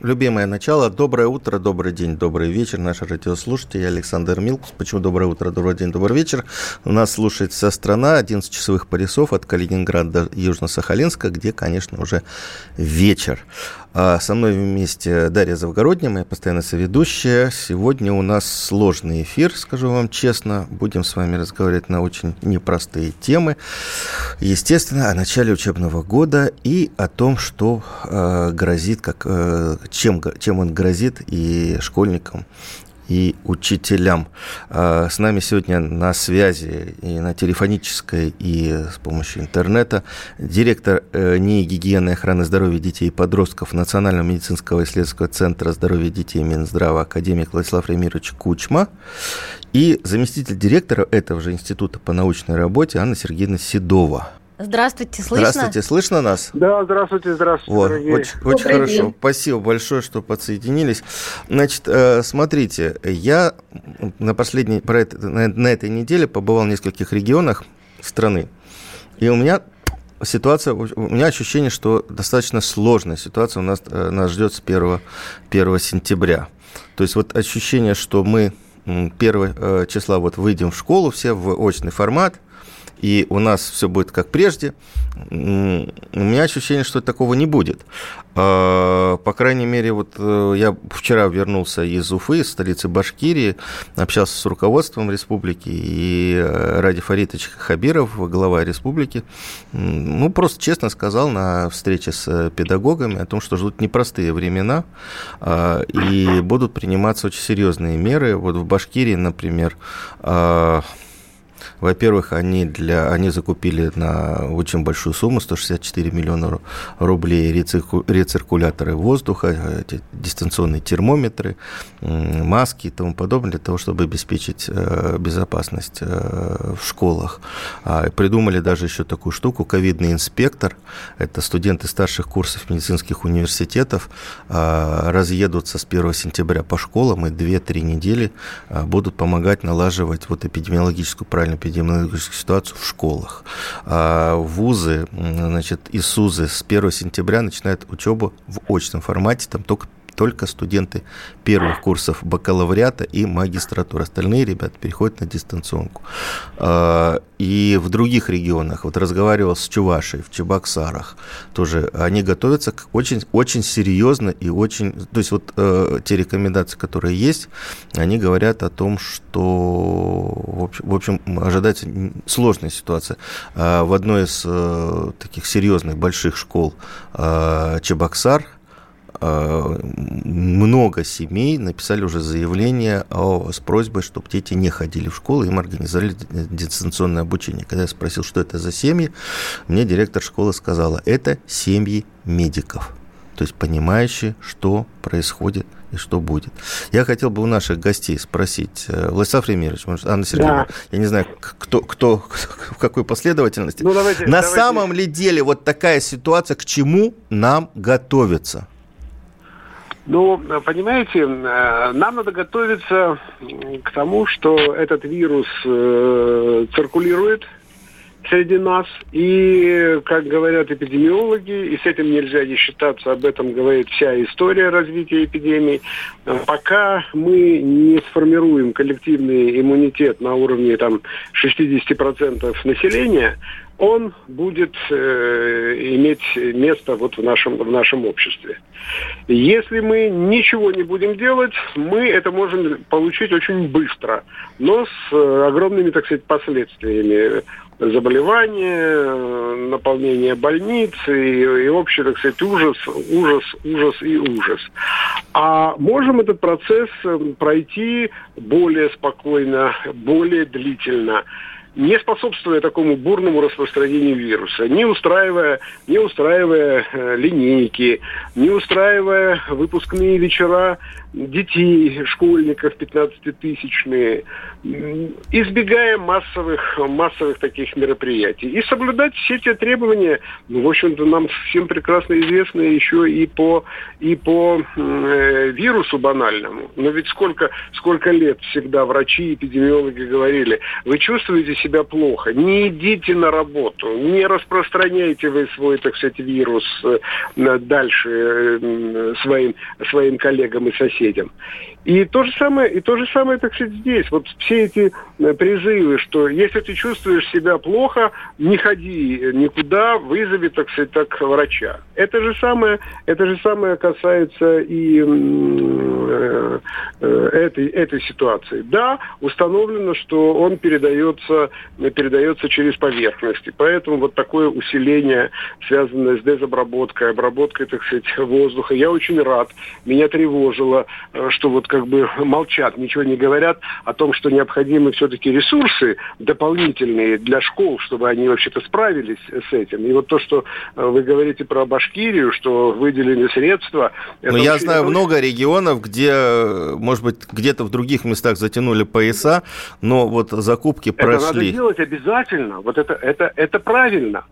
любимое начало. Доброе утро, добрый день, добрый вечер, наши радиослушатели. Я Александр Милкус. Почему доброе утро, добрый день, добрый вечер? У нас слушает вся страна, 11 часовых поясов от Калининграда до Южно-Сахалинска, где, конечно, уже вечер. А со мной вместе Дарья Завгородняя, моя постоянная соведущая. Сегодня у нас сложный эфир, скажу вам честно. Будем с вами разговаривать на очень непростые темы. Естественно, о начале учебного года и о том, что э, грозит, как, э, чем, чем он грозит и школьникам, и учителям. А, с нами сегодня на связи и на телефонической, и с помощью интернета директор э, НИИ гигиены и охраны здоровья детей и подростков Национального медицинского исследовательского центра здоровья детей Минздрава академик Владислав Ремирович Кучма и заместитель директора этого же института по научной работе Анна Сергеевна Седова. Здравствуйте, слышно? Здравствуйте, слышно нас? Да, здравствуйте, здравствуйте, вот, дорогие. Очень, очень хорошо. День. Спасибо большое, что подсоединились. Значит, э, смотрите, я на последней, про это, на, на этой неделе побывал в нескольких регионах страны, и у меня ситуация, у меня ощущение, что достаточно сложная ситуация у нас, э, нас ждет с 1, 1 сентября. То есть вот ощущение, что мы 1 э, числа вот выйдем в школу все в очный формат, и у нас все будет как прежде, у меня ощущение, что такого не будет. А, по крайней мере, вот э, я вчера вернулся из Уфы, из столицы Башкирии, общался с руководством республики, и э, Ради Фаритович Хабиров, глава республики, ну, просто честно сказал на встрече с педагогами о том, что ждут непростые времена, а, и будут приниматься очень серьезные меры. Вот в Башкирии, например, а, во-первых, они, для, они закупили на очень большую сумму, 164 миллиона рублей, рециркуляторы воздуха, эти дистанционные термометры, маски и тому подобное, для того, чтобы обеспечить э, безопасность э, в школах. А, придумали даже еще такую штуку, ковидный инспектор. Это студенты старших курсов медицинских университетов а, разъедутся с 1 сентября по школам и 2-3 недели а, будут помогать налаживать вот эпидемиологическую правильную эпидемиологическую ситуацию в школах. А вузы, значит, и СУЗы с 1 сентября начинают учебу в очном формате, там только только студенты первых курсов бакалавриата и магистратуры. Остальные ребята переходят на дистанционку. А, и в других регионах, вот разговаривал с Чувашей, в Чебоксарах, тоже они готовятся к очень, очень серьезно и очень... То есть вот э, те рекомендации, которые есть, они говорят о том, что, в общем, ожидается сложная ситуация. А в одной из э, таких серьезных больших школ э, Чебоксар, много семей написали уже заявление о, с просьбой, чтобы дети не ходили в школу, им организовали дистанционное обучение. Когда я спросил, что это за семьи, мне директор школы сказала, это семьи медиков, то есть понимающие, что происходит и что будет. Я хотел бы у наших гостей спросить, э, Владислав Ремирович, может, Анна Сергеевна, да. я не знаю, кто, кто, в какой последовательности. Ну, давайте, На давайте. самом ли деле вот такая ситуация, к чему нам готовиться? Ну, понимаете, э, нам надо готовиться к тому, что этот вирус э, циркулирует среди нас. И, как говорят эпидемиологи, и с этим нельзя не считаться, об этом говорит вся история развития эпидемии, э, пока мы не сформируем коллективный иммунитет на уровне там, 60% населения, он будет э, иметь место вот в нашем, в нашем обществе. Если мы ничего не будем делать, мы это можем получить очень быстро, но с э, огромными, так сказать, последствиями заболевания, наполнение больниц и, и общий, так сказать, ужас, ужас, ужас и ужас. А можем этот процесс э, пройти более спокойно, более длительно. Не способствуя такому бурному распространению вируса, не устраивая, не устраивая э, линейки, не устраивая выпускные вечера детей, школьников 15-тысячные, избегая массовых, массовых таких мероприятий. И соблюдать все те требования, ну, в общем-то, нам всем прекрасно известно еще и по, и по э, вирусу банальному. Но ведь сколько, сколько лет всегда врачи, эпидемиологи говорили, вы чувствуете себя плохо, не идите на работу, не распространяйте вы свой, так сказать, вирус э, дальше э, своим, своим коллегам и соседям соседям. И то же самое, и то же самое, так сказать, здесь. Вот все эти э, призывы, что если ты чувствуешь себя плохо, не ходи никуда, вызови, так сказать, так врача. Это же самое, это же самое касается и э, э, этой, этой ситуации. Да, установлено, что он передается, передается через поверхности. Поэтому вот такое усиление, связанное с дезобработкой, обработкой, так сказать, воздуха. Я очень рад. Меня тревожило, Э, что вот как бы молчат, ничего не говорят о том, что необходимы все-таки ресурсы дополнительные для школ, чтобы они вообще-то справились с этим. И вот то, что э, вы говорите про Башкирию, что выделены средства... Ну, я знаю это... много регионов, где, может быть, где-то в других местах затянули пояса, но вот закупки это прошли. Это надо делать обязательно. Вот это, это, это правильно.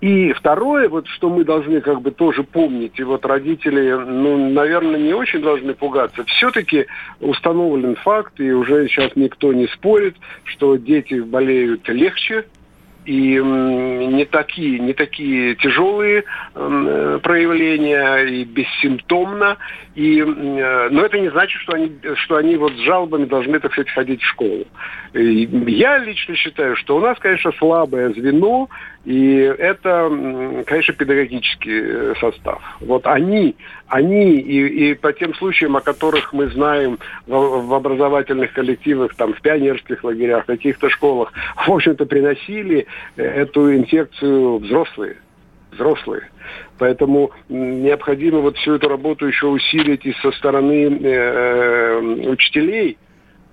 И второе, вот что мы должны как бы тоже помнить, и вот родители, ну, наверное, не очень должны пугаться. Все-таки установлен факт, и уже сейчас никто не спорит, что дети болеют легче, и не такие, не такие тяжелые э, проявления и бессимптомно. И, э, но это не значит, что они, что они вот с жалобами должны, так сказать, ходить в школу. И я лично считаю, что у нас, конечно, слабое звено, и это, конечно, педагогический э, состав. Вот они, они и, и по тем случаям, о которых мы знаем в, в образовательных коллективах, там, в пионерских лагерях, в каких-то школах, в общем-то, приносили эту инфекцию взрослые взрослые. Поэтому необходимо вот всю эту работу еще усилить и со стороны э, э учителей,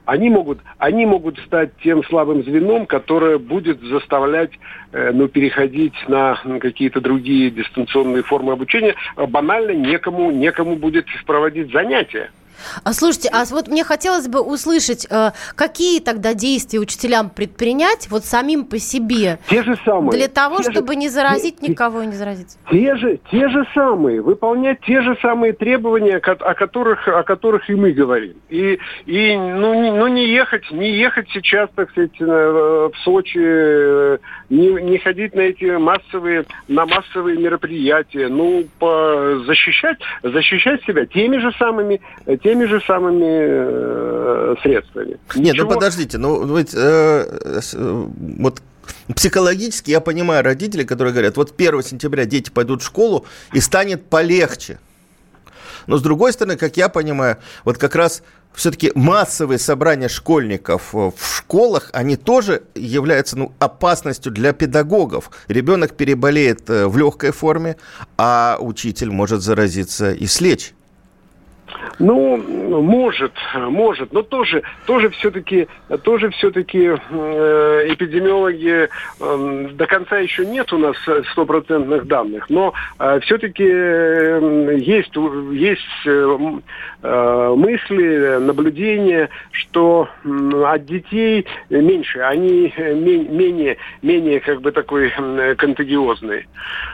они могут, они могут стать тем слабым звеном, которое будет заставлять э, ну, переходить на какие-то другие дистанционные формы обучения. Банально некому, некому будет проводить занятия. А слушайте, а вот мне хотелось бы услышать, э, какие тогда действия учителям предпринять вот самим по себе? Те же самые. Для того, чтобы же, не заразить те, никого и не заразиться. Те же, те же самые, выполнять те же самые требования, о которых, о которых и мы говорим. И, и ну, не, ну, не ехать, не ехать сейчас, так сказать, в Сочи, не, не ходить на эти массовые, на массовые мероприятия, ну, по, защищать, защищать себя теми же самыми, теми же самыми э, средствами. Нет, ну подождите, ну ведь э, вот психологически я понимаю родителей, которые говорят, вот 1 сентября дети пойдут в школу и станет полегче. Но с другой стороны, как я понимаю, вот как раз все-таки массовые собрания школьников в школах, они тоже являются ну, опасностью для педагогов. Ребенок переболеет э, в легкой форме, а учитель может заразиться и слечь. Ну, может, может, но тоже, тоже все-таки, тоже все-таки э, эпидемиологи э, до конца еще нет у нас стопроцентных данных, но э, все-таки э, есть, есть э, э, мысли, наблюдения, что э, от детей меньше, они менее, менее как бы такой э, контагиозные.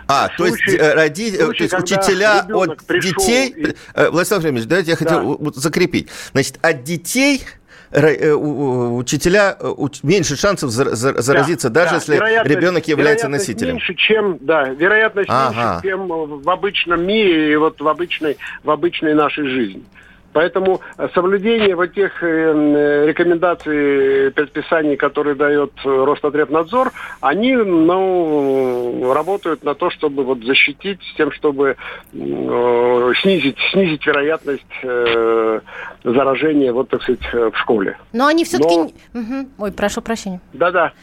А, случай, то есть, э, роди... случай, то есть учителя от детей... И... Владислав Владимирович, давайте я хотел да. закрепить. Значит, от детей э, учителя э, меньше шансов заразиться, да, даже да. если ребенок является носителем. Меньше, чем, да, вероятность ага. меньше, чем в обычном мире и вот в обычной, в обычной нашей жизни. Поэтому соблюдение вот тех э, рекомендаций, предписаний, которые дает Роспотребнадзор, они ну, работают на то, чтобы вот защитить, с тем, чтобы э, снизить, снизить вероятность э, заражения, вот, так сказать, в школе. Но они все-таки... Но... Угу. Ой, прошу прощения. Да-да.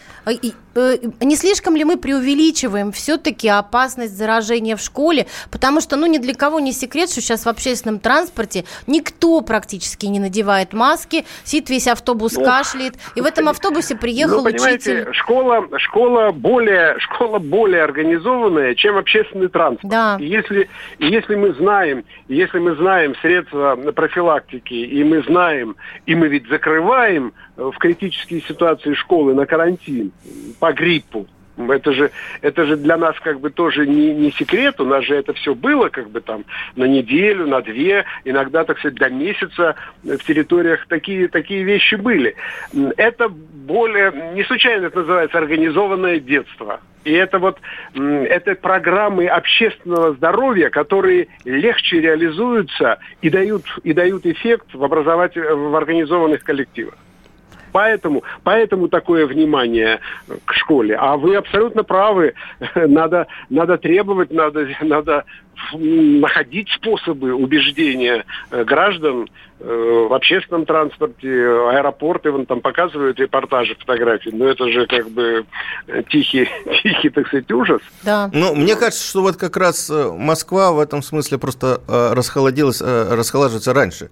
Э, не слишком ли мы преувеличиваем все-таки опасность заражения в школе? Потому что, ну, ни для кого не секрет, что сейчас в общественном транспорте никто практически не надевает маски, сидит весь автобус ну, кашляет, и в этом автобусе приехал ну, учитель. Школа, школа более, школа более организованная, чем общественный транспорт. Да. И если, и если мы знаем, если мы знаем средства профилактики, и мы знаем, и мы ведь закрываем в критические ситуации школы на карантин по гриппу, это же, это же для нас как бы тоже не, не секрет. У нас же это все было как бы там на неделю, на две, иногда, так сказать, до месяца в территориях такие, такие вещи были. Это более, не случайно это называется организованное детство. И это вот это программы общественного здоровья, которые легче реализуются и дают, и дают эффект в, образовательных в организованных коллективах. Поэтому, поэтому такое внимание к школе. А вы абсолютно правы. Надо, надо требовать, надо, надо находить способы убеждения э, граждан э, в общественном транспорте, аэропорты, вон там показывают репортажи, фотографии, но это же как бы э, тихий, тихий, так сказать, ужас. Да. Ну, мне кажется, что вот как раз Москва в этом смысле просто расхолодилась, расхолаживается раньше.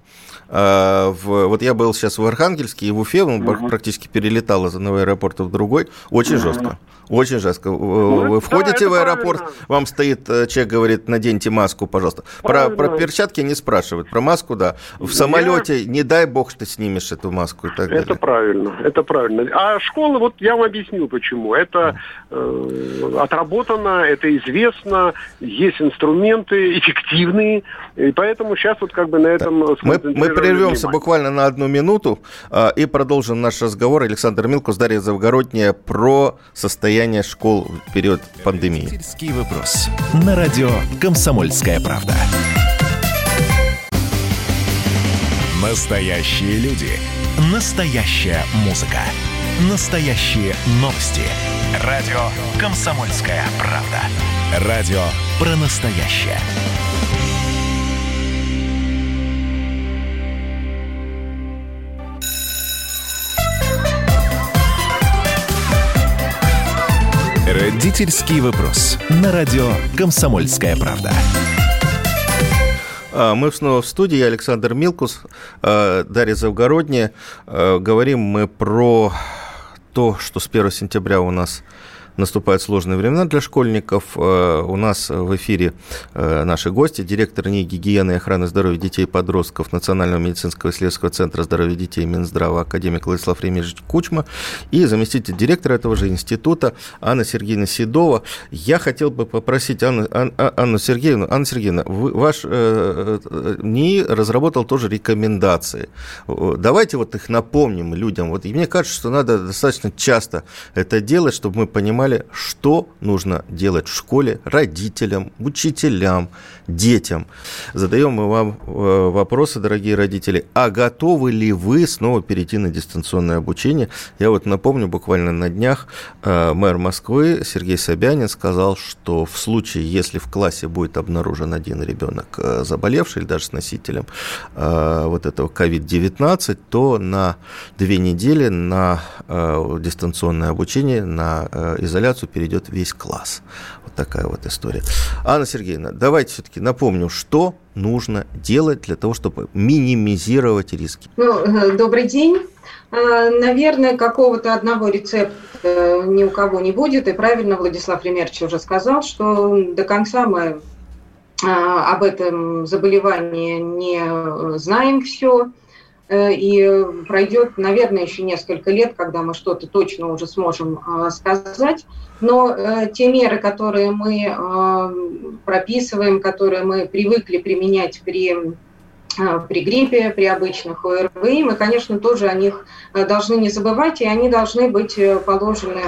Вот я был сейчас в Архангельске и в Уфе, он угу. практически перелетал из одного аэропорта в другой, очень угу. жестко. Очень жестко. Ну, Вы входите да, в аэропорт, правильно. вам стоит человек, говорит, наденьте маску, пожалуйста. Про, про перчатки не спрашивают, про маску, да. В самолете, я... не дай бог, что снимешь эту маску и так далее. Это правильно, это правильно. А школа, вот я вам объясню, почему. Это э, отработано, это известно, есть инструменты эффективные, и поэтому сейчас вот как бы на этом... Мы, мы прервемся внимание. буквально на одну минуту э, и продолжим наш разговор. Александр Милкус, Дарья Завгородняя про состояние школ в период пандемии. вопрос. На радио «Комсомольская «Комсомольская правда». Настоящие люди. Настоящая музыка. Настоящие новости. Радио «Комсомольская правда». Радио про настоящее. Родительский вопрос. На радио «Комсомольская правда». А, мы снова в студии. Александр Милкус, а, Дарья Завгородняя. А, говорим мы про то, что с 1 сентября у нас наступают сложные времена для школьников. Э, у нас в эфире э, наши гости, директор НИИ гигиены и охраны здоровья детей и подростков Национального медицинского исследовательского центра здоровья детей Минздрава, академик Владислав Ремирович Кучма и заместитель директора этого же института Анна Сергеевна Седова. Я хотел бы попросить Анну, Анну Сергеевну, Анна Сергеевна, вы, ваш э, НИИ разработал тоже рекомендации. Давайте вот их напомним людям. Вот, и мне кажется, что надо достаточно часто это делать, чтобы мы понимали, понимали, что нужно делать в школе родителям, учителям, детям. Задаем мы вам э, вопросы, дорогие родители, а готовы ли вы снова перейти на дистанционное обучение? Я вот напомню, буквально на днях э, мэр Москвы Сергей Собянин сказал, что в случае, если в классе будет обнаружен один ребенок э, заболевший или даже с носителем вот этого COVID-19, то на две недели на дистанционное обучение, на изоляцию изоляцию перейдет весь класс. Вот такая вот история. Анна Сергеевна, давайте все-таки напомню, что нужно делать для того, чтобы минимизировать риски. Ну, э, добрый день. Э, наверное, какого-то одного рецепта э, ни у кого не будет. И правильно Владислав Ремерч уже сказал, что до конца мы об этом заболевании не знаем все. Э, и пройдет, наверное, еще несколько лет, когда мы что-то точно уже сможем э, сказать. Но э, те меры, которые мы прописываем, которые мы привыкли применять при при гриппе, при обычных ОРВИ, мы, конечно, тоже о них должны не забывать, и они должны быть положены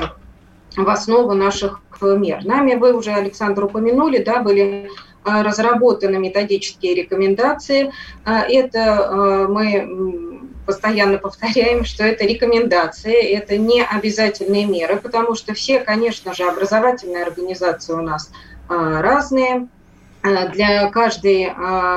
в основу наших мер. Нами вы уже, Александр, упомянули, да, были а, разработаны методические рекомендации. А, это а, мы постоянно повторяем, что это рекомендации, это не обязательные меры, потому что все, конечно же, образовательные организации у нас разные, для каждой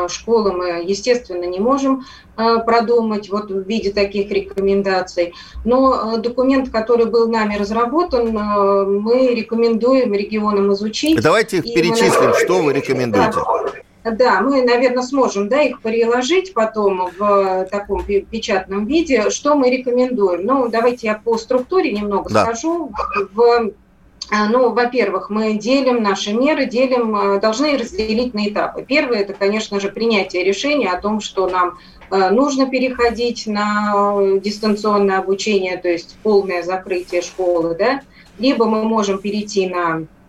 школы мы, естественно, не можем продумать вот в виде таких рекомендаций. Но документ, который был нами разработан, мы рекомендуем регионам изучить. Давайте их перечислим, мы, что вы рекомендуете. Да. Да, мы, наверное, сможем да, их переложить потом в таком печатном виде. Что мы рекомендуем? Ну, давайте я по структуре немного да. скажу. В ну, во-первых, мы делим наши меры, делим, а, должны разделить на этапы. Первое – это, конечно же, принятие решения о том, что нам а, нужно переходить на дистанционное обучение, то есть полное закрытие школы, да, либо мы можем перейти на Э,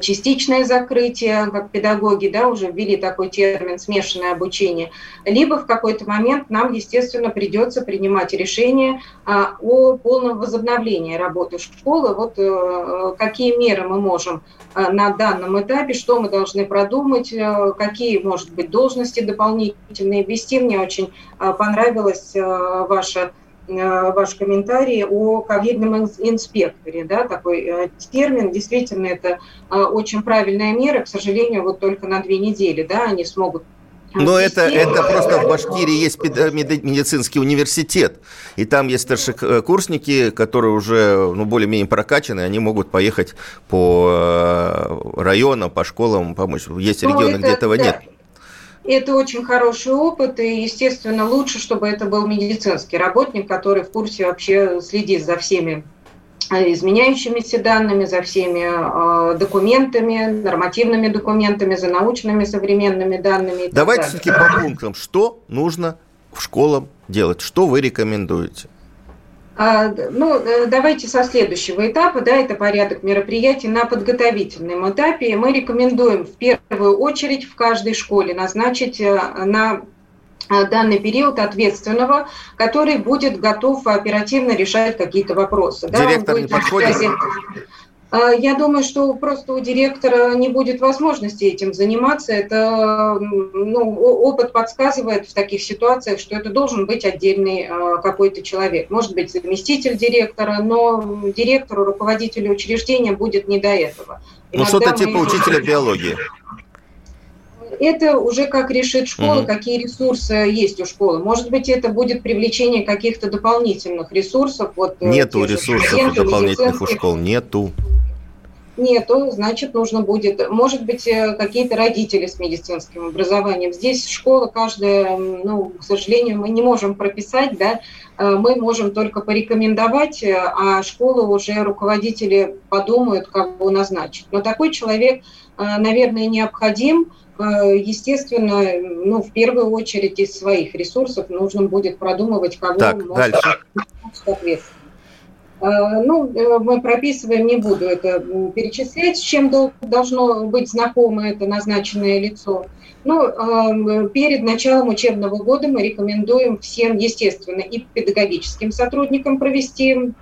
частичное закрытие, как педагоги да, уже ввели такой термин смешанное обучение, либо в какой-то момент нам, естественно, придется принимать решение а, о полном возобновлении работы школы. Вот э, какие меры мы можем э, на данном этапе, что мы должны продумать, какие, может быть, должности дополнительные ввести. Мне очень понравилась ваша Э, ваш комментарий о ковидном инспекторе, да, такой э, термин. Действительно, это э, очень правильная мера. К сожалению, вот только на две недели, да, они смогут но это, это просто в Башкирии есть медицинский университет, и там есть старшекурсники, которые уже ну, более-менее прокачаны, они могут поехать по районам, по школам помочь. Есть ну, регионы, это, где этого да. нет. Это очень хороший опыт, и, естественно, лучше, чтобы это был медицинский работник, который в курсе вообще следит за всеми э, изменяющимися данными, за всеми э, документами, нормативными документами, за научными современными данными. Давайте все-таки по пунктам. Что нужно в школам делать? Что вы рекомендуете? А, ну, э, давайте со следующего этапа, да, это порядок мероприятий на подготовительном этапе. Мы рекомендуем в первую очередь в каждой школе назначить э, на э, данный период ответственного, который будет готов оперативно решать какие-то вопросы. Директор да, не подходит? Связи... А, я думаю, что просто у директора не будет возможности этим заниматься. Это ну, опыт подсказывает в таких ситуациях, что это должен быть отдельный а, какой-то человек. Может быть, заместитель директора, но директору, руководителю учреждения будет не до этого. Ну, что-то типа учителя биологии. Это уже как решит школа, угу. какие ресурсы есть у школы. Может быть, это будет привлечение каких-то дополнительных ресурсов. Вот, э, нету ресурсов дополнительных у школ, нету нету, значит, нужно будет, может быть, э, какие-то родители с медицинским образованием. Здесь школа каждая, ну, к сожалению, мы не можем прописать, да, э, мы можем только порекомендовать, а школы уже руководители подумают, кого назначить. Но такой человек, наверное, необходим, естественно, ну, в первую очередь из своих ресурсов нужно будет продумывать, кого так, можно дальше. соответственно. Э, ну, э, мы прописываем, не буду это перечислять, с чем должно быть знакомо это назначенное лицо. Ну, э, перед началом учебного года мы рекомендуем всем, естественно, и педагогическим сотрудникам провести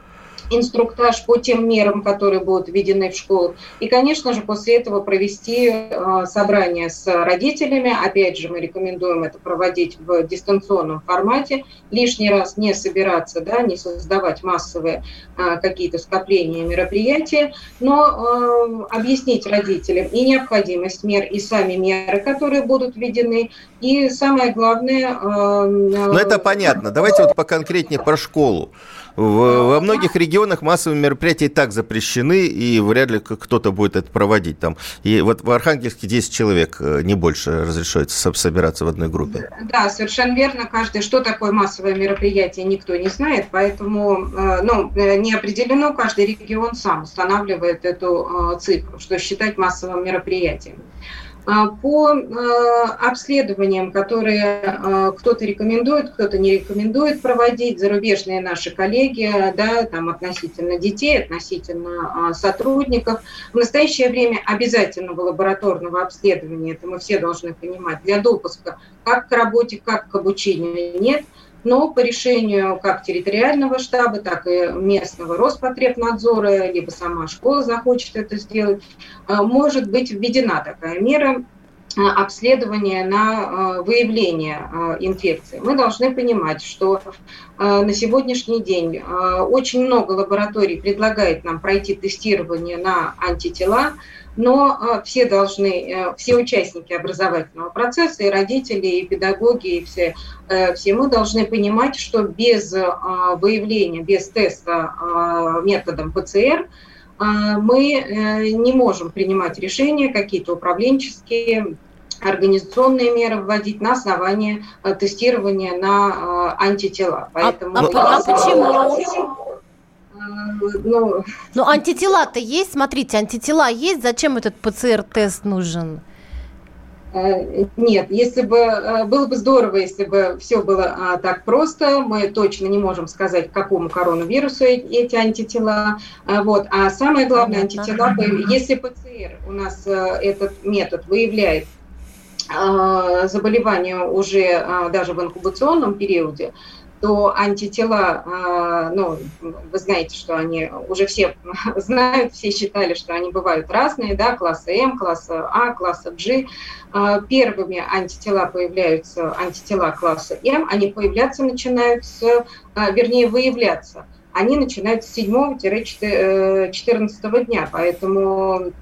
инструктаж по тем мерам, которые будут введены в школу. И, конечно же, после этого провести э, собрание с родителями. Опять же, мы рекомендуем это проводить в дистанционном формате. Лишний раз не собираться, да, не создавать массовые э, какие-то скопления мероприятия, но э, объяснить родителям и необходимость мер, и сами меры, которые будут введены. И самое главное... Ну, это понятно. Давайте вот поконкретнее про школу. Во многих регионах массовые мероприятия и так запрещены, и вряд ли кто-то будет это проводить там. И вот в Архангельске 10 человек, э, не больше, разрешается собираться в одной группе. Да, совершенно верно. Каждый, что такое массовое мероприятие, никто не знает, поэтому э, ну, э, не определено, каждый регион сам устанавливает эту цифру, что считать массовым мероприятием. А, по а, обследованиям, которые а, кто-то рекомендует, кто-то не рекомендует проводить, зарубежные наши коллеги, да, там относительно детей, относительно сотрудников, в настоящее время обязательного лабораторного обследования, это мы все должны понимать, для допуска как к работе, как к обучению. Нет – но по решению как территориального штаба, так и местного Роспотребнадзора, либо сама школа захочет это сделать, э, может быть введена такая мера э, обследования на э, выявление инфекции. Мы должны понимать, что на сегодняшний день очень много лабораторий предлагает нам пройти тестирование на антитела, но все должны, все участники образовательного процесса, и родители, и педагоги, и все, все мы должны понимать, что без выявления, без теста методом ПЦР мы не можем принимать решения какие-то управленческие, организационные меры вводить на основании э, тестирования на э, антитела. А, Поэтому а, а, а почему? Э, ну, ну антитела-то есть, смотрите, антитела есть, зачем этот ПЦР-тест нужен? Нет, если бы было бы здорово, если бы все было а, так просто, мы точно не можем сказать, к какому коронавирусу эти антитела. Вот. А самое главное, антитела, если ПЦР у нас этот метод выявляет заболевания уже а, даже в инкубационном периоде, то антитела, а, ну, вы знаете, что они уже все знают, все считали, что они бывают разные, да, класса М, класса А, класса G. Первыми антитела появляются, антитела класса М, они появляться начинают с, вернее, выявляться. Они начинают с 7-14 э, дня, поэтому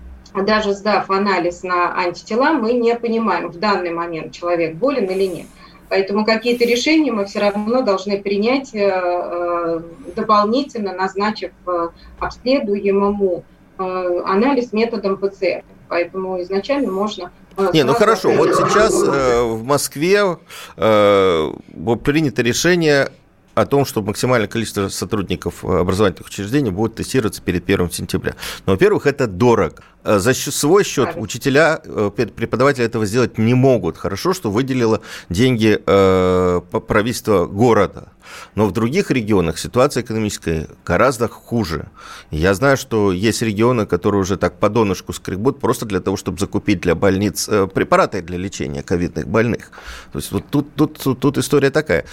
даже сдав анализ на антитела, мы не понимаем, в данный момент человек болен или нет. Поэтому какие-то решения мы все равно должны принять э, э, дополнительно, назначив э, обследуемому анализ методом ПЦР. Поэтому изначально можно не, ну хорошо, вот сейчас э, в Москве э, принято решение о том, что максимальное количество сотрудников образовательных учреждений будет тестироваться перед 1 сентября. Но, во-первых, это дорого. Э, за свой счет учителя, э, преподаватели этого сделать не могут. Хорошо, что выделило деньги э, правительство города. Но в других регионах ситуация экономическая гораздо хуже. Я знаю, что есть регионы, которые уже так по донышку скребут просто для того, чтобы закупить для больниц препараты для лечения ковидных больных. То есть вот тут, тут, тут, история такая.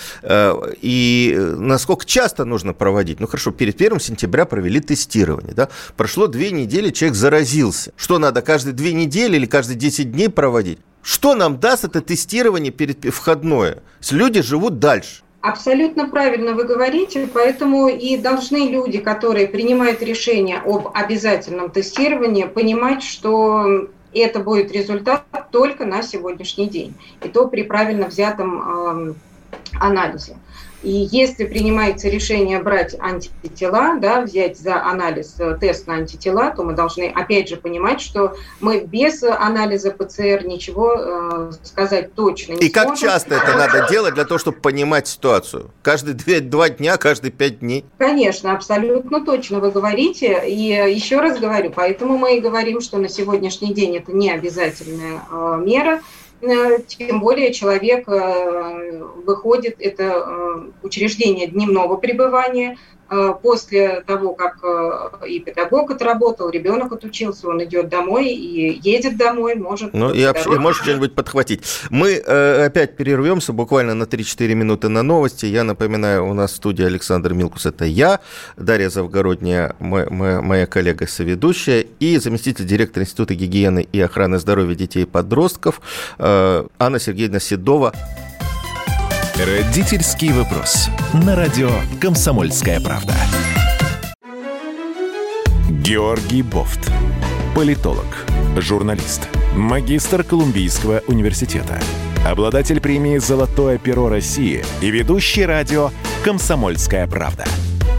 И насколько часто нужно проводить? Ну хорошо, перед 1 сентября провели тестирование. Да? Прошло две недели, человек заразился. Что надо, каждые две недели или каждые 10 дней проводить? Что нам даст это тестирование перед входное? Люди живут дальше. Абсолютно правильно вы говорите, поэтому и должны люди, которые принимают решение об обязательном тестировании, понимать, что это будет результат только на сегодняшний день, и то при правильно взятом э, анализе. И если принимается решение брать антитела, да, взять за анализ э, тест на антитела, то мы должны опять же понимать, что мы без анализа ПЦР ничего э, сказать точно не И сможем. как часто это надо делать для того, чтобы понимать ситуацию? Каждые две, два дня, каждые пять дней? Конечно, абсолютно точно вы говорите. И еще раз говорю, поэтому мы и говорим, что на сегодняшний день это не обязательная э, мера. Э, тем более человек э, выходит, это э, учреждение дневного пребывания, после того, как э, и педагог отработал, ребенок отучился, он идет домой и едет домой, может... Ну, и, общ... и может что-нибудь подхватить. Мы э, опять перервемся буквально на 3-4 минуты на новости. Я напоминаю, у нас в студии Александр Милкус, это я, Дарья Завгородняя, моя, моя, моя коллега-соведущая, и заместитель директора Института гигиены и охраны здоровья детей и подростков э, Анна Сергеевна Седова. Родительский вопрос. На радио «Комсомольская правда». Георгий Бофт. Политолог, журналист, магистр Колумбийского университета, обладатель премии «Золотое перо России» и ведущий радио «Комсомольская правда».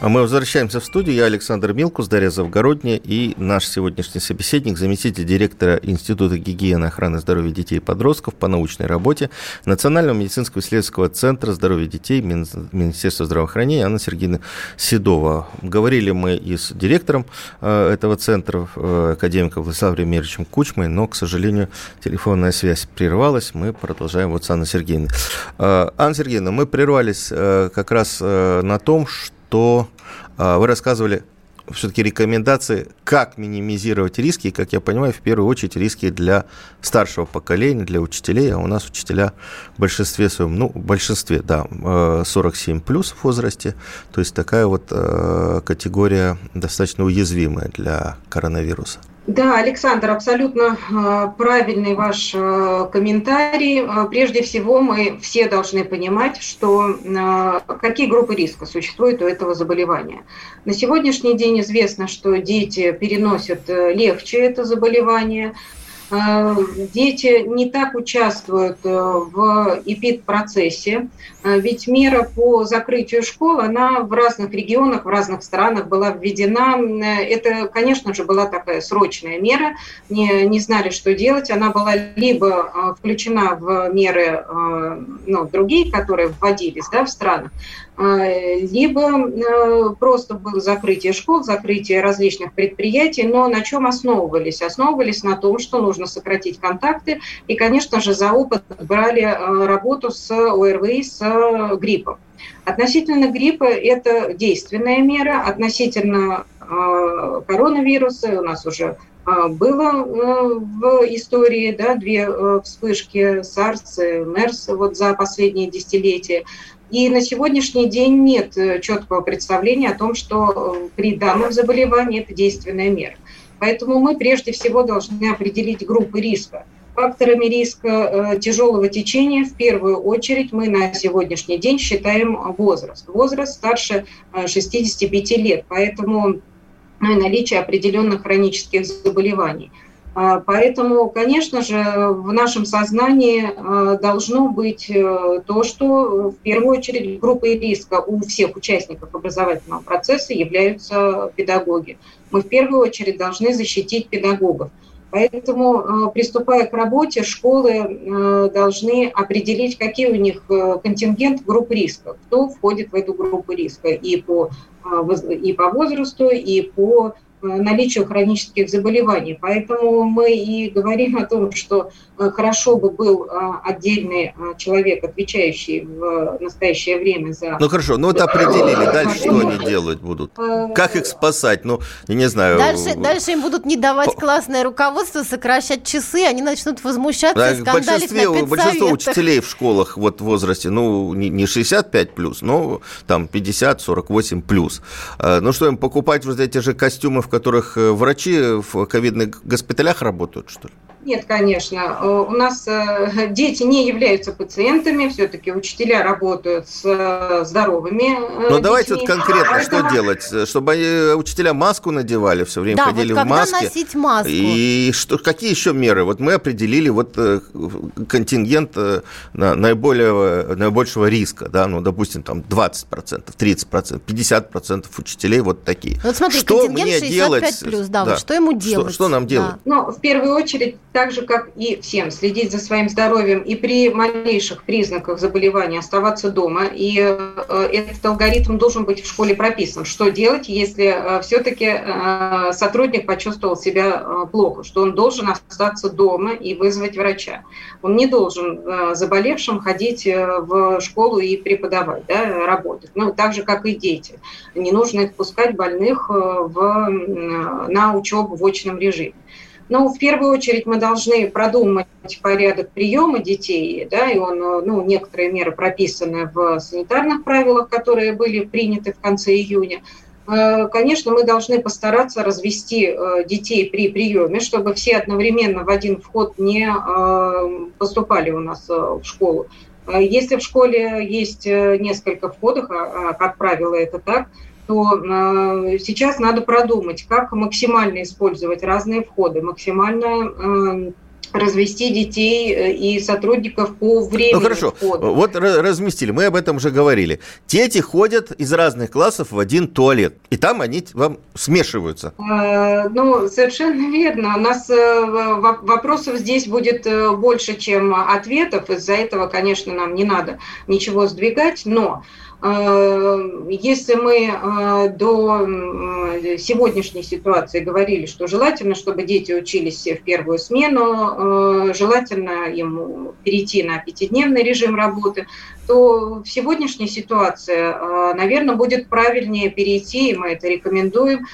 А мы возвращаемся в студию. Я Александр Милкус, Дарья Завгородняя и наш сегодняшний собеседник, заместитель директора Института гигиены и охраны здоровья детей и подростков по научной работе Национального медицинского исследовательского центра здоровья детей Министерства здравоохранения Анна Сергеевна Седова. Говорили мы и с директором э, этого центра, э, академиком Владиславом Емельевичем Кучмой, но, к сожалению, телефонная связь прервалась. Мы продолжаем вот с Анной Сергеевной. Э, Анна Сергеевна, мы прервались как раз на том, что что а, вы рассказывали все-таки рекомендации, как минимизировать риски, и, как я понимаю, в первую очередь риски для старшего поколения, для учителей, а у нас учителя в большинстве своем, ну, в большинстве, да, 47 э, плюс в возрасте, то есть такая вот э, категория достаточно уязвимая для коронавируса. Да, Александр, абсолютно э, правильный ваш э, комментарий. Э, прежде всего, мы все должны понимать, что какие группы риска существуют у этого заболевания. На сегодняшний день известно, что дети переносят легче это заболевание, дети не так участвуют э, в эпид-процессе, э, ведь мера по закрытию школ, она в разных регионах, в разных странах была введена. Это, конечно же, была такая срочная мера, не, не знали, что делать. Она была либо включена в меры ну, другие, которые вводились да, в странах, либо э, просто было закрытие школ, закрытие различных предприятий, но на чем основывались? Основывались на том, что нужно сократить контакты, и, конечно же, за опыт брали э, работу с ОРВИ, с гриппом. Относительно гриппа это действенная мера, относительно э, коронавируса у нас уже было в истории да, две вспышки SARS и MERS вот за последние десятилетия. И на сегодняшний день нет э, четкого представления о том, что э, при данном заболевании это действенная мера. Поэтому мы прежде всего должны определить группы риска. Факторами риска э, тяжелого течения в первую очередь мы на сегодняшний день считаем возраст. Возраст старше 65 лет, поэтому наличие определенных хронических заболеваний – поэтому, конечно же, в нашем сознании а, должно быть э, то, что в первую очередь группой риска у всех участников образовательного процесса являются педагоги. Мы в первую очередь должны защитить педагогов. Поэтому, а, приступая к работе, школы должны определить, какие у них э, контингент групп риска, кто входит в эту группу риска и по, и по возрасту, и по Э, наличию хронических заболеваний. Поэтому мы и говорим о том, что э, хорошо бы был э, отдельный человек, отвечающий в настоящее время за... Ну хорошо, ну это определили. Дальше что они делать будут? Как их спасать? Ну, я не знаю. Дальше, дальше им будут не давать классное руководство, сокращать часы, они начнут возмущаться да, и скандалить на Большинство учителей в школах вот в возрасте, ну, не 65 плюс, но там 50-48 плюс. Ну что им покупать вот эти же костюмы в которых э, врачи в ковидных госпиталях работают, что ли? Нет, конечно. Э, у нас э, дети не являются пациентами, все-таки учителя работают с э, здоровыми Но детьми. давайте вот конкретно, а что делать? Чтобы учителя маску надевали, все время да, ходили вот в маске. носить маску? И что, какие еще меры? Вот мы определили вот контингент наиболее, наибольшего риска, да, ну, допустим, там 20%, 30%, 50% учителей вот такие. Вот смотри, что мне делать? Плюс, да, да. Вот что ему делать? Что, что нам делать? Да. Ну, в первую очередь так же, как и всем, следить за своим здоровьем и при малейших признаках заболевания оставаться дома. И э, этот алгоритм должен быть в школе прописан. Что делать, если э, все-таки э, сотрудник почувствовал себя плохо, что он должен остаться дома и вызвать врача. Он не должен заболевшим ходить в школу и преподавать, да, работать. Ну, так же, как и дети. Не нужно их больных в, на учебу в очном режиме. Но в первую очередь мы должны продумать порядок приема детей, да, и он, ну, некоторые меры прописаны в санитарных правилах, которые были приняты в конце июня. Э, конечно, мы должны постараться развести э, детей при приеме, чтобы все одновременно в один вход не э, поступали у нас в школу. Если в школе есть несколько входов, а, а, как правило, это так, то э, сейчас надо продумать, как максимально использовать разные входы, максимально э, развести детей э, и сотрудников по времени. Ну хорошо, входа. вот разместили, мы об этом уже говорили. Дети ходят из разных классов в один туалет, и там они вам смешиваются. Ну, совершенно верно. У нас вопросов здесь будет больше, чем ответов. Из-за этого, конечно, нам не надо ничего сдвигать, но Если мы до сегодняшней ситуации говорили, что желательно, чтобы дети учились все в первую смену, желательно им перейти на пятидневный режим работы, то в сегодняшней ситуации, наверное, будет правильнее перейти, и мы это рекомендуем,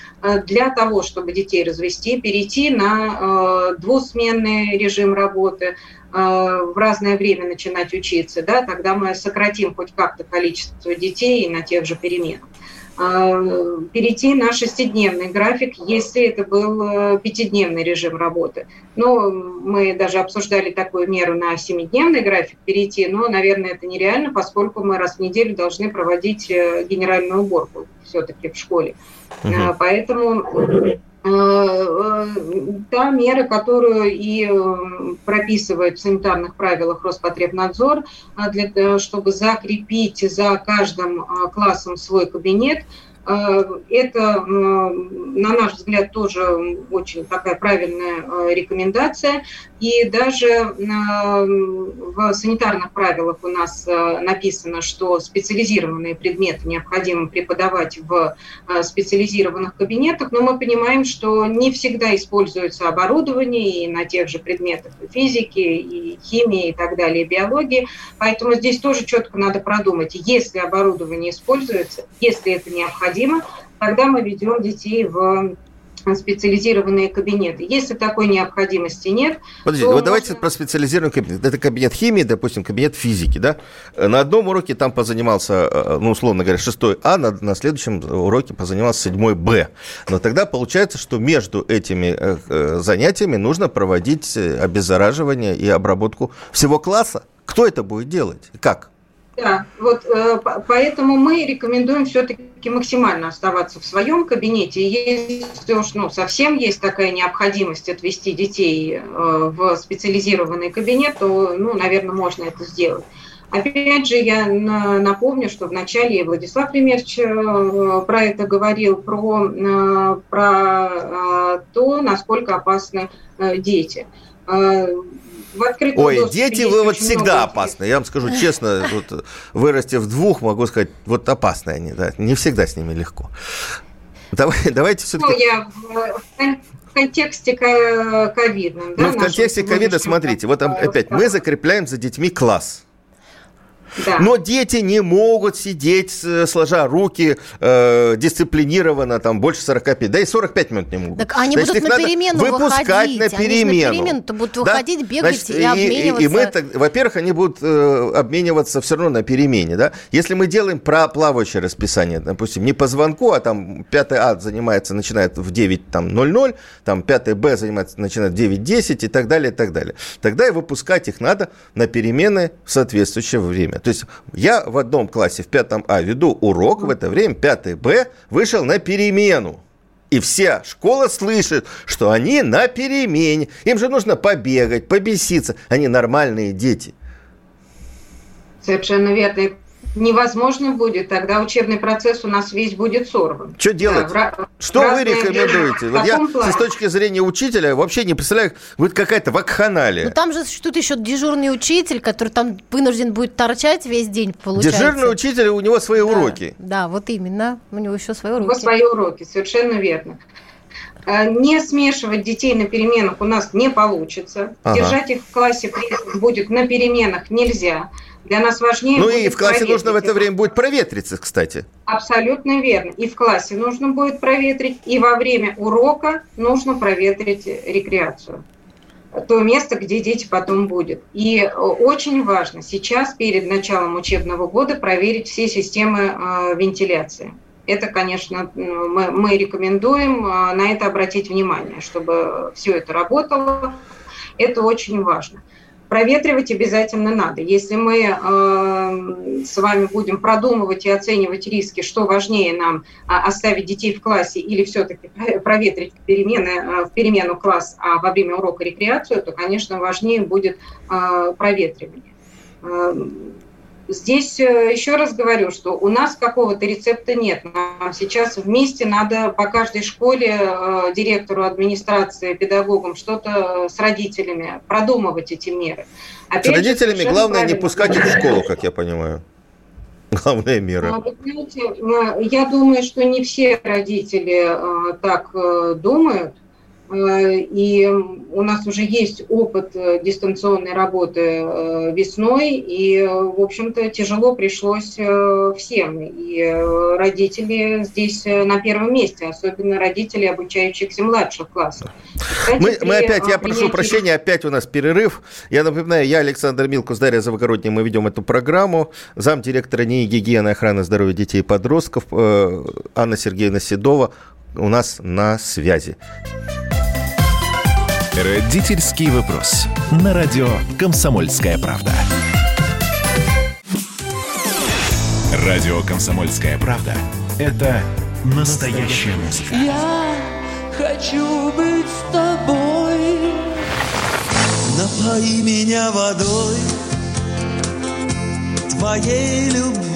для того, чтобы детей развести, перейти на двусменный режим работы, Э, в разное время начинать учиться, да, тогда мы сократим хоть как-то количество детей на тех же переменах. Э, перейти на шестидневный график, если это был э, пятидневный режим работы. Но мы даже обсуждали такую меру на семидневный график перейти, но, наверное, это нереально, поскольку мы раз в неделю должны проводить генеральную уборку все-таки в школе. Угу. Поэтому Э, та мера, которую и э, прописывает в санитарных правилах Роспотребнадзор, для, чтобы закрепить за каждым классом свой кабинет, Э, это, на наш взгляд, тоже очень такая правильная э, рекомендация. И даже э, в санитарных правилах у нас написано, что специализированные предметы необходимо преподавать в специализированных кабинетах, но мы понимаем, что не всегда используется оборудование и на тех же предметах физики, и химии, и так далее, и биологии. Поэтому здесь тоже четко надо продумать, если оборудование используется, если это необходимо, необходимо, тогда мы ведем детей в специализированные кабинеты. Если такой необходимости нет... Подождите, вот можно... давайте про специализированный кабинет. Это кабинет химии, допустим, кабинет физики, да? На одном уроке там позанимался, э, ну, условно говоря, шестой А, на, на следующем уроке позанимался седьмой Б. Но тогда получается, что между этими э, э, занятиями нужно проводить обеззараживание и обработку всего класса. Кто это будет делать? Как? Да, вот э, поэтому мы рекомендуем все-таки максимально оставаться в своем кабинете. Если уж ну, совсем есть такая необходимость отвести детей э, в специализированный кабинет, то, ну, наверное, можно это сделать. Опять же, я напомню, что вначале Владислав Ремерч э, про это говорил, про, про то, насколько опасны дети в открытом Ой, дети вы вот всегда опасны. Я вам скажу честно, вот, вырастив двух, могу сказать, вот опасны они, да. Не всегда с ними легко. Давай, давайте все-таки... Ну, я в контексте ковида. Да, ну, в контексте ковида, смотрите, вот опять мы закрепляем за детьми класс. Да. Но дети не могут сидеть, сложа руки, э, дисциплинированно, там, больше 45, да и 45 минут не могут. Так они Значит, будут на перемену выпускать выходить. на перемену. Они на перемену будут выходить, да? бегать Значит, и, и обмениваться. И, и мы, во-первых, они будут э, обмениваться все равно на перемене, да. Если мы делаем про плавающее расписание, допустим, не по звонку, а там 5 А занимается, начинает в 9.00, там 5 Б занимается, начинает в 9.10 и так далее, и так далее. Тогда и выпускать их надо на перемены в соответствующее время. То есть я в одном классе, в пятом А, веду урок, в это время пятый Б вышел на перемену. И вся школа слышит, что они на перемене. Им же нужно побегать, побеситься. Они нормальные дети. Совершенно верно невозможно будет, тогда учебный процесс у нас весь будет сорван. Что делать? Да, Что вы рекомендуете? Вот я плане. с точки зрения учителя вообще не представляю, вот какая-то вакханалия. Ну там же существует еще дежурный учитель, который там вынужден будет торчать весь день, получается. Дежурный учитель, у него свои да, уроки. Да, вот именно, у него еще свои уроки. У него свои уроки, совершенно верно. А, не смешивать детей на переменах у нас не получится. Ага. Держать их в классе будет на переменах нельзя. Для нас важнее... Ну и в классе нужно в это время будет проветриться, кстати. Абсолютно верно. И в классе нужно будет проветрить, и во время урока нужно проветрить рекреацию то место, где дети потом будут. И очень важно сейчас, перед началом учебного года, проверить все системы э, вентиляции. Это, конечно, мы, мы рекомендуем э, на это обратить внимание, чтобы все это работало. Это очень важно проветривать обязательно надо. Если мы э, с вами будем продумывать и оценивать риски, что важнее нам э, оставить детей в классе или все-таки проветрить перемены, э, в перемену класс, а во время урока рекреацию, то, конечно, важнее будет э, проветривание. Здесь э, еще раз говорю, что у нас какого-то рецепта нет. Нам сейчас вместе надо по каждой школе, э, директору администрации, педагогам, что-то с родителями продумывать эти меры. Опять с родителями же, главное не пускать их в школу, как я понимаю. главная мера. А, вы знаете, а, я думаю, что не все родители а, так э, думают. Э, и у нас уже есть опыт э, дистанционной работы э, весной, и, в общем-то, тяжело пришлось всем. И родители здесь на первом месте, особенно родители обучающихся младших классов. Кстати, мы, мы опять, я принятии... прошу прощения, опять у нас перерыв. Я напоминаю, я Александр Милкус, Дарья Завогородняя, мы ведем эту программу. Замдиректора НИИ гигиены и охраны здоровья детей и подростков Анна Сергеевна Седова у нас на связи. Родительский вопрос. На радио «Комсомольская правда». Радио «Комсомольская правда» — это настоящая музыка. Я хочу быть с тобой. Напои меня водой твоей любви.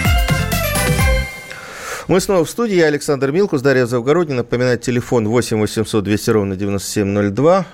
Мы снова в студии. Я Александр Милкус, Дарья Завгороднина. Напоминаю, телефон 8 800 200 ровно 9702.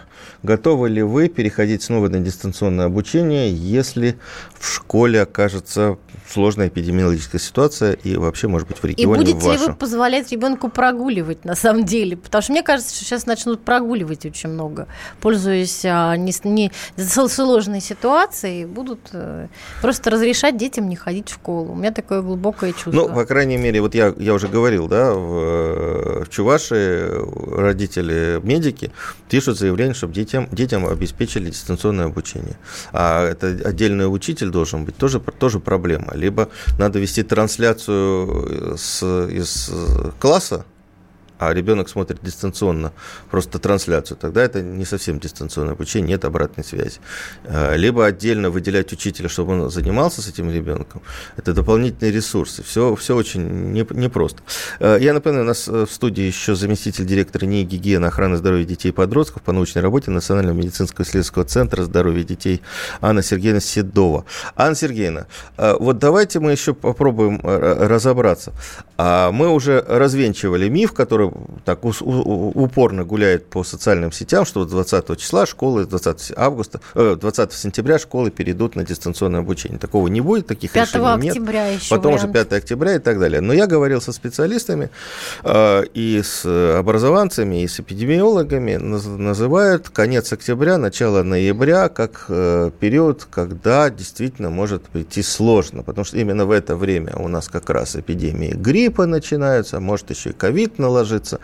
Готовы ли вы переходить снова на дистанционное обучение, если в школе окажется сложная эпидемиологическая ситуация и вообще, может быть, в регионе И будете ли вы позволять ребенку прогуливать на самом деле? Потому что мне кажется, что сейчас начнут прогуливать очень много, пользуясь а, не, не сложной ситуацией, будут а, просто разрешать детям не ходить в школу. У меня такое глубокое чувство. Ну, по крайней мере, вот я, я уже говорил, да, в, в Чувашии родители медики пишут заявление, чтобы детям, детям обеспечили дистанционное обучение. А это отдельный учитель должен быть, тоже, тоже проблема. Либо надо вести трансляцию с, из класса, а ребенок смотрит дистанционно просто трансляцию, тогда это не совсем дистанционное обучение, нет обратной связи. А, либо отдельно выделять учителя, чтобы он занимался с этим ребенком, это дополнительные ресурсы. Все, все очень непросто. А, я напоминаю, у нас э, в студии еще заместитель директора НИИ гигиены охраны здоровья детей и подростков по научной работе Национального медицинского исследовательского центра здоровья детей Анна Сергеевна Седова. Анна Сергеевна, вот давайте мы еще попробуем э, разобраться. Мы уже развенчивали миф, который так упорно гуляет по социальным сетям, что 20 числа школы, 20 августа, 20 э, сентября школы перейдут на дистанционное обучение. Такого не будет, таких 5 решений октября нет. Еще Потом вариант. уже 5 октября и так далее. Но я говорил со специалистами э, и с образованцами, и с эпидемиологами, называют конец октября, начало ноября как э, период, когда действительно может прийти сложно, потому что именно в это время у нас как раз эпидемии гриппа начинаются, может еще и ковид наложится.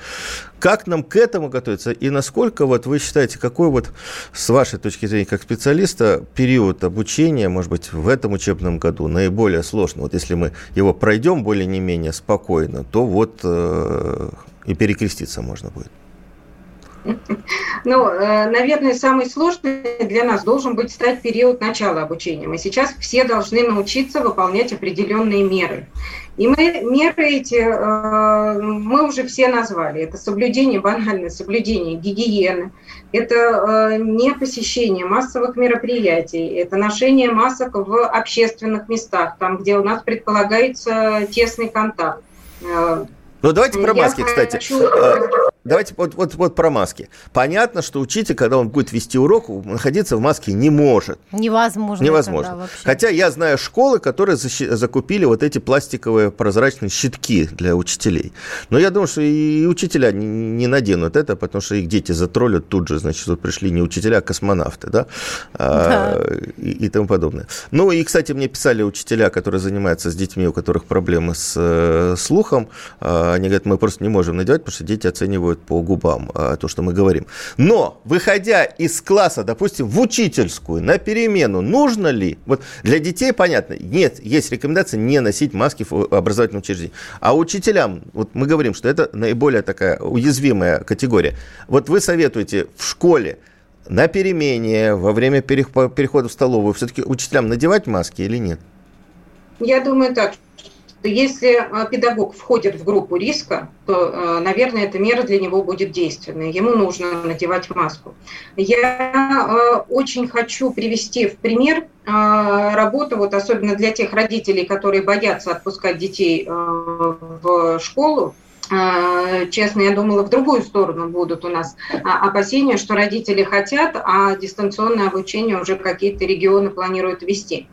Как нам к этому готовиться? И насколько вот вы считаете, какой вот, с вашей точки зрения, как специалиста, период обучения, может быть, в этом учебном году наиболее сложный? Вот если мы его пройдем более-не-менее спокойно, то вот э, и перекреститься можно будет. Ну, э, наверное, самый сложный для нас должен быть стать период начала обучения. Мы сейчас все должны научиться выполнять определенные меры. И мы меры эти э, мы уже все назвали. Это соблюдение, банальное соблюдение гигиены, это э, не посещение массовых мероприятий, это ношение масок в общественных местах, там, где у нас предполагается тесный контакт. Ну, давайте про маски, кстати. Давайте вот, вот, вот про маски. Понятно, что учитель, когда он будет вести урок, находиться в маске не может. Невозможно. Невозможно. Хотя я знаю школы, которые закупили вот эти пластиковые прозрачные щитки для учителей. Но я думаю, что и учителя не наденут это, потому что их дети затроллят тут же, значит, вот пришли не учителя, а космонавты, да, а, да. и, и тому подобное. Ну и, кстати, мне писали учителя, которые занимаются с детьми, у которых проблемы с э, слухом. А, они говорят, мы просто не можем надевать, потому что дети оценивают по губам а, то, что мы говорим. Но, выходя из класса, допустим, в учительскую, на перемену, нужно ли? Вот для детей понятно, нет, есть рекомендация не носить маски в образовательном учреждении. А учителям, вот мы говорим, что это наиболее такая уязвимая категория. Вот вы советуете в школе на перемене, во время перехода в столовую, все-таки учителям надевать маски или нет? Я думаю так, если а, педагог входит в группу риска, то, а, наверное, эта мера для него будет действенной. Ему нужно надевать маску. Я а, очень хочу привести в пример работу, вот особенно для тех родителей, которые боятся отпускать детей в школу, честно, я думала, в другую сторону будут у нас опасения, что родители хотят, а дистанционное обучение уже какие-то регионы планируют вести.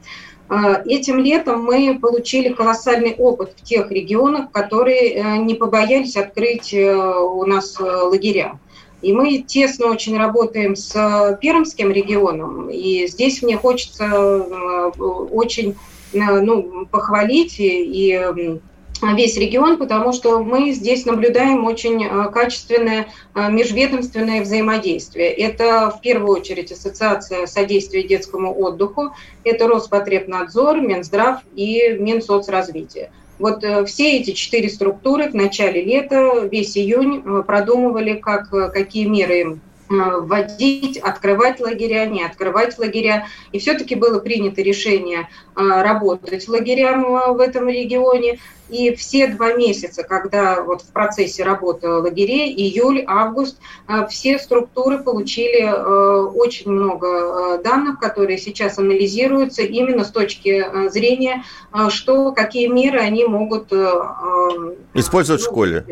А, этим летом мы получили колоссальный опыт в тех регионах, которые э, не побоялись открыть э, у нас э, лагеря. И мы тесно очень работаем с Пермским регионом, и здесь мне хочется очень ну, похвалить и весь регион, потому что мы здесь наблюдаем очень э, качественное э, межведомственное взаимодействие. Это в первую очередь Ассоциация содействия детскому отдыху, это Роспотребнадзор, Минздрав и Минсоцразвитие. Вот э, все эти четыре структуры в начале лета, весь июнь продумывали, как, какие меры им вводить, открывать лагеря, не открывать лагеря. И все-таки было принято решение работать лагерям в этом регионе. И все два месяца, когда вот в процессе работы лагерей, июль, август, э, все структуры получили э, очень много э, данных, которые сейчас анализируются именно с точки зрения, что, какие меры они могут использовать в школе.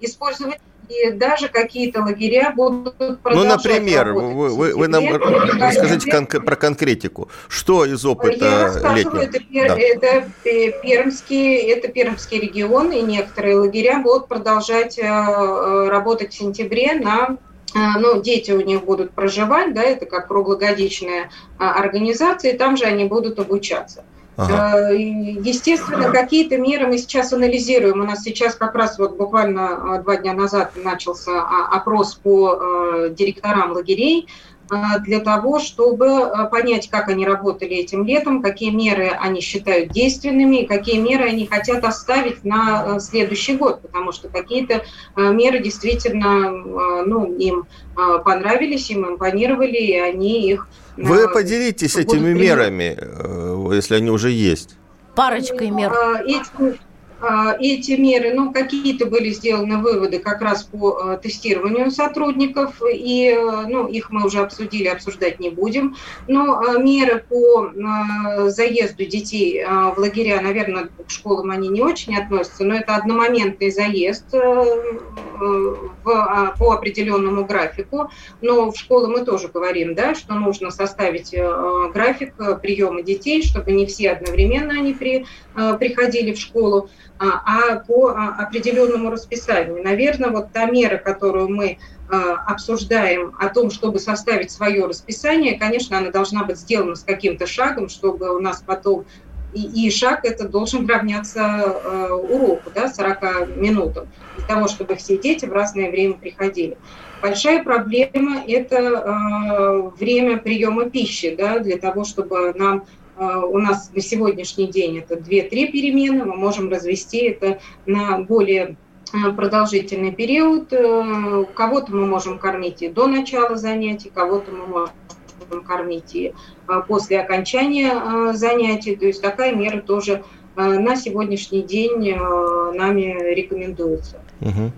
Использовать и даже какие-то лагеря будут Ну, например, вы, вы, вы нам расскажите кон- про конкретику. Что из опыта Я рассказываю, это, да. это, пермский, это пермский регион, и некоторые лагеря будут продолжать э, э, работать в сентябре на э, ну, дети у них будут проживать, да, это как круглогодичная организация, и там же они будут обучаться. Ага. Э, естественно, какие-то меры мы сейчас анализируем. У нас сейчас как раз вот буквально э, два дня назад начался а, опрос по э, директорам лагерей для того, чтобы понять, как они работали этим летом, какие меры они считают действенными какие меры они хотят оставить на следующий год, потому что какие-то меры действительно ну, им понравились, им импонировали, и они их вы поделитесь этими мерами, э, если они уже есть. Парочкой мер. А, эти, эти меры, ну, какие-то были сделаны выводы как раз по э, тестированию сотрудников, и, э, ну, их мы уже обсудили, обсуждать не будем. Но э, меры по заезду детей в лагеря, наверное, к школам они не очень относятся, но это одномоментный заезд в, а, по определенному графику. Но в школы мы тоже говорим, да, что нужно составить график приема детей, чтобы не все одновременно они при, приходили в школу. А, а по а, определенному расписанию. Наверное, вот та мера, которую мы а, обсуждаем о том, чтобы составить свое расписание, конечно, она должна быть сделана с каким-то шагом, чтобы у нас потом и, и шаг это должен равняться э, уроку, да, 40 минутам, для того, чтобы все дети в разное время приходили. Большая проблема – это э, время приема пищи, да, для того, чтобы нам у нас на сегодняшний день это 2-3 перемены, мы можем развести это на более а, продолжительный период. Э, кого-то мы можем кормить и до начала занятий, кого-то мы можем кормить и после окончания занятий. То есть такая мера тоже на сегодняшний день нами рекомендуется. Угу.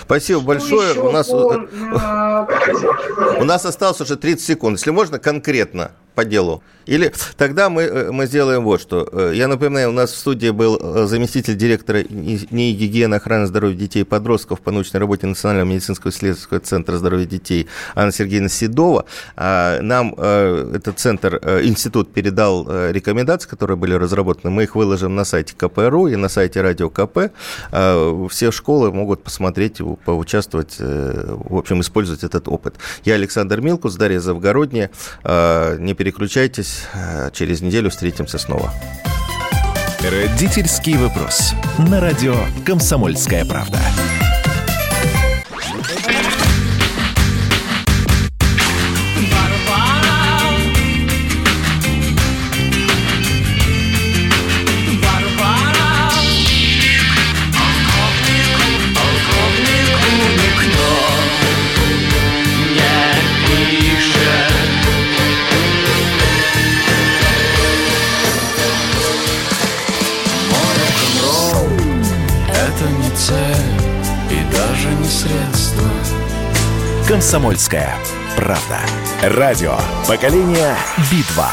Спасибо Что большое. У нас, по... у нас осталось уже 30 секунд. Если можно, конкретно по делу. Или тогда мы, э, мы сделаем вот что. Э, я напоминаю, у нас в студии был э, заместитель директора НИИ гигиены охраны здоровья детей и подростков по научной работе Национального медицинского исследовательского центра здоровья детей Анна Сергеевна Седова. А, нам этот центр, институт передал рекомендации, которые были разработаны. Мы их выложим на сайте КПРУ и на сайте Радио КП. Все школы могут посмотреть, поучаствовать, в общем, использовать этот опыт. Я Александр Милкус, Дарья Завгородняя. Не переключайтесь, э, через неделю встретимся снова. Родительский вопрос. На радио «Комсомольская правда». Комсомольская правда. Радио. Поколение Битва.